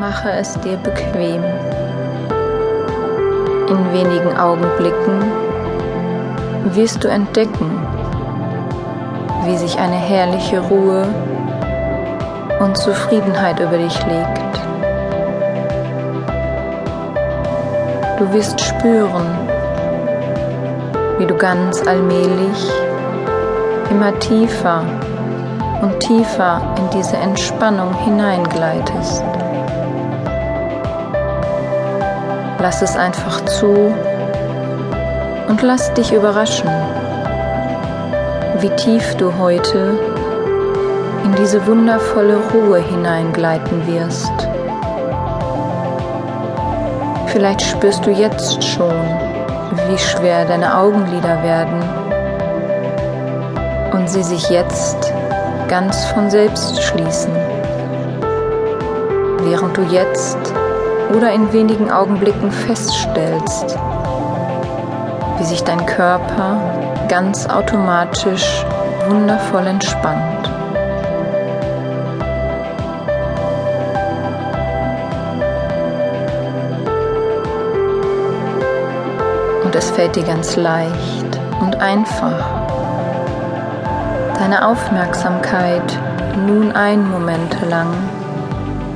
Mache es dir bequem. In wenigen Augenblicken wirst du entdecken, wie sich eine herrliche Ruhe und Zufriedenheit über dich legt. Du wirst spüren, wie du ganz allmählich immer tiefer und tiefer in diese Entspannung hineingleitest. Lass es einfach zu und lass dich überraschen, wie tief du heute in diese wundervolle Ruhe hineingleiten wirst. Vielleicht spürst du jetzt schon, wie schwer deine Augenlider werden und sie sich jetzt ganz von selbst schließen, während du jetzt oder in wenigen Augenblicken feststellst, wie sich dein Körper ganz automatisch wundervoll entspannt. Und es fällt dir ganz leicht und einfach, deine Aufmerksamkeit nun einen Moment lang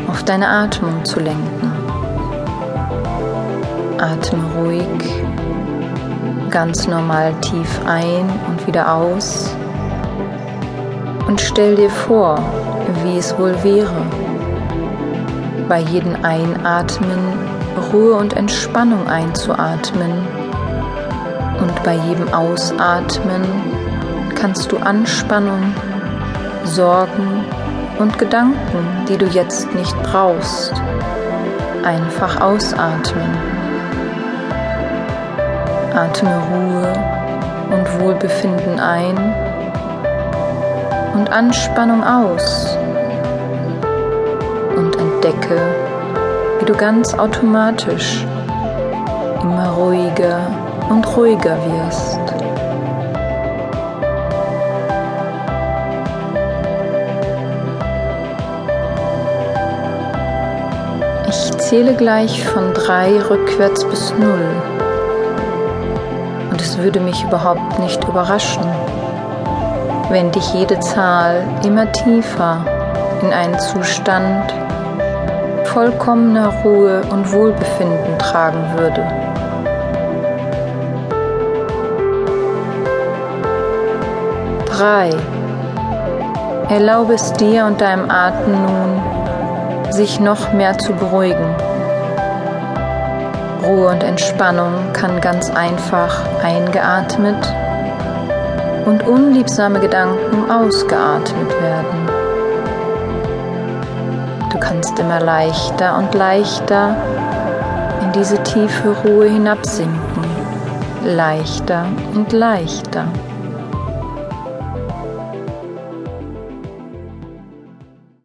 auf deine Atmung zu lenken. Atme ruhig, ganz normal tief ein und wieder aus. Und stell dir vor, wie es wohl wäre, bei jedem Einatmen Ruhe und Entspannung einzuatmen. Und bei jedem Ausatmen kannst du Anspannung, Sorgen und Gedanken, die du jetzt nicht brauchst, einfach ausatmen. Atme Ruhe und Wohlbefinden ein und Anspannung aus und entdecke, wie du ganz automatisch immer ruhiger und ruhiger wirst. Ich zähle gleich von drei rückwärts bis null würde mich überhaupt nicht überraschen, wenn dich jede Zahl immer tiefer in einen Zustand vollkommener Ruhe und Wohlbefinden tragen würde. Drei. Erlaube es dir und deinem Atem nun, sich noch mehr zu beruhigen. Ruhe und Entspannung kann ganz einfach eingeatmet und unliebsame Gedanken ausgeatmet werden. Du kannst immer leichter und leichter in diese tiefe Ruhe hinabsinken, leichter und leichter.